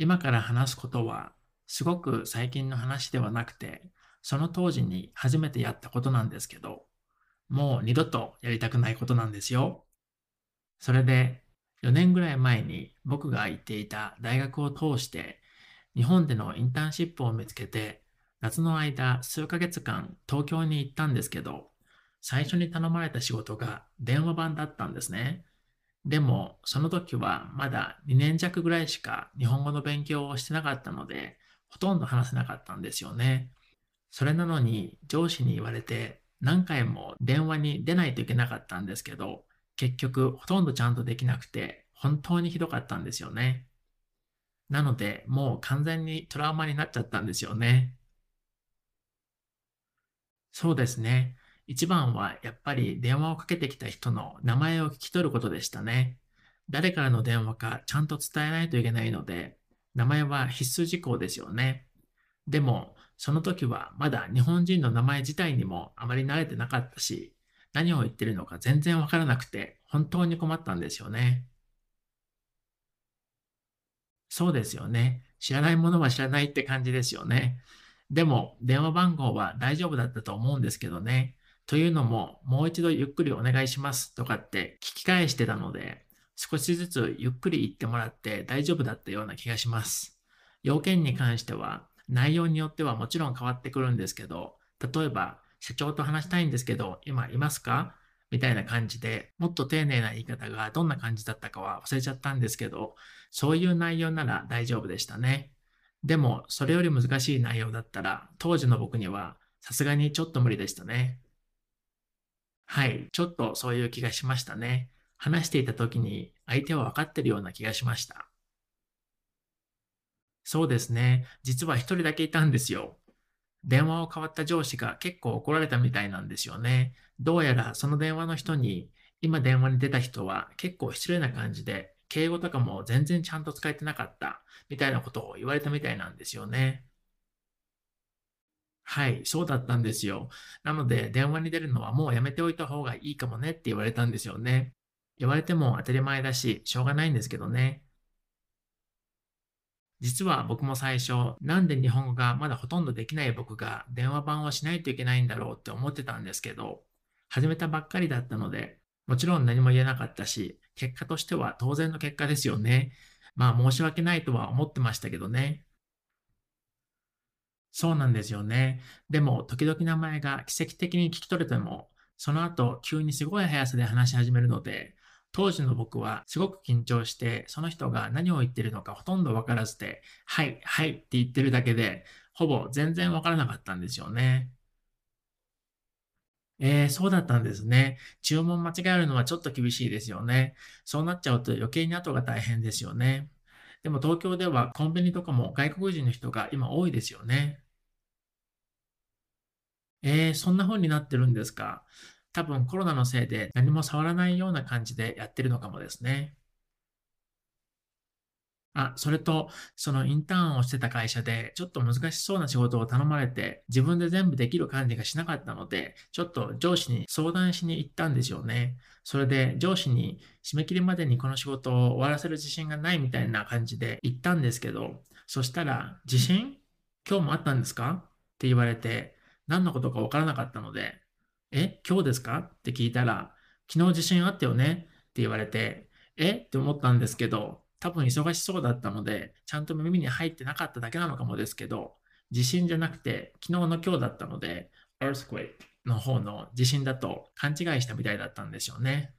今から話すことはすごく最近の話ではなくて、その当時に初めてやったことなんですけど、もう二度とやりたくないことなんですよ。それで4年ぐらい前に僕が行っていた大学を通して日本でのインターンシップを見つけて夏の間数ヶ月間東京に行ったんですけど最初に頼まれた仕事が電話版だったんですね。でもその時はまだ2年弱ぐらいしか日本語の勉強をしてなかったのでほとんど話せなかったんですよね。それなのに上司に言われて何回も電話に出ないといけなかったんですけど結局ほとんどちゃんとできなくて本当にひどかったんですよね。なのでもう完全にトラウマになっちゃったんですよね。そうですね。一番はやっぱり電話をかけてきた人の名前を聞き取ることでしたね。誰からの電話かちゃんと伝えないといけないので、名前は必須事項ですよね。でも、その時はまだ日本人の名前自体にもあまり慣れてなかったし、何を言ってるのか全然わからなくて、本当に困ったんですよね。そうですよね。知らないものは知らないって感じですよね。でも、電話番号は大丈夫だったと思うんですけどね。というのも、もう一度ゆっくりお願いしますとかって聞き返してたので、少しずつゆっくり言ってもらって大丈夫だったような気がします。要件に関しては、内容によってはもちろん変わってくるんですけど、例えば、社長と話したいんですけど、今いますか？みたいな感じで、もっと丁寧な言い方がどんな感じだったかは忘れちゃったんですけど、そういう内容なら大丈夫でしたね。でも、それより難しい内容だったら、当時の僕にはさすがにちょっと無理でしたね。はい、ちょっとそういう気がしましたね。話していた時に相手は分かってるような気がしました。そうですね。実は一人だけいたんですよ。電話を変わった上司が結構怒られたみたいなんですよね。どうやらその電話の人に、今電話に出た人は結構失礼な感じで、敬語とかも全然ちゃんと使えてなかった、みたいなことを言われたみたいなんですよね。はい、そうだったんですよ。なので、電話に出るのはもうやめておいた方がいいかもねって言われたんですよね。言われても当たり前だし、しょうがないんですけどね。実は僕も最初、なんで日本語がまだほとんどできない僕が電話番をしないといけないんだろうって思ってたんですけど、始めたばっかりだったので、もちろん何も言えなかったし、結果としては当然の結果ですよね。まあ申し訳ないとは思ってましたけどね。そうなんですよね。でも時々名前が奇跡的に聞き取れても、その後急にすごい速さで話し始めるので、当時の僕はすごく緊張して、その人が何を言ってるのかほとんどわからずで、はい、はいって言ってるだけで、ほぼ全然わからなかったんですよね。えー、そうだったんですね。注文間違えるのはちょっと厳しいですよね。そうなっちゃうと余計に後が大変ですよね。でも東京ではコンビニとかも外国人の人が今多いですよね。えー、そんな風になってるんですか。多分コロナのせいで何も触らないような感じでやってるのかもですね。あ、それと、そのインターンをしてた会社で、ちょっと難しそうな仕事を頼まれて、自分で全部できる感じがしなかったので、ちょっと上司に相談しに行ったんですよね。それで上司に締め切りまでにこの仕事を終わらせる自信がないみたいな感じで行ったんですけど、そしたら、自信？今日もあったんですか？って言われて、何のことかわからなかったので、え、今日ですか？って聞いたら、昨日地震あったよね？って言われて、え？って思ったんですけど、多分忙しそうだったので、ちゃんと耳に入ってなかっただけなのかもですけど、地震じゃなくて、昨日の今日だったので、earthquake の方の地震だと勘違いしたみたいだったんでしょうね。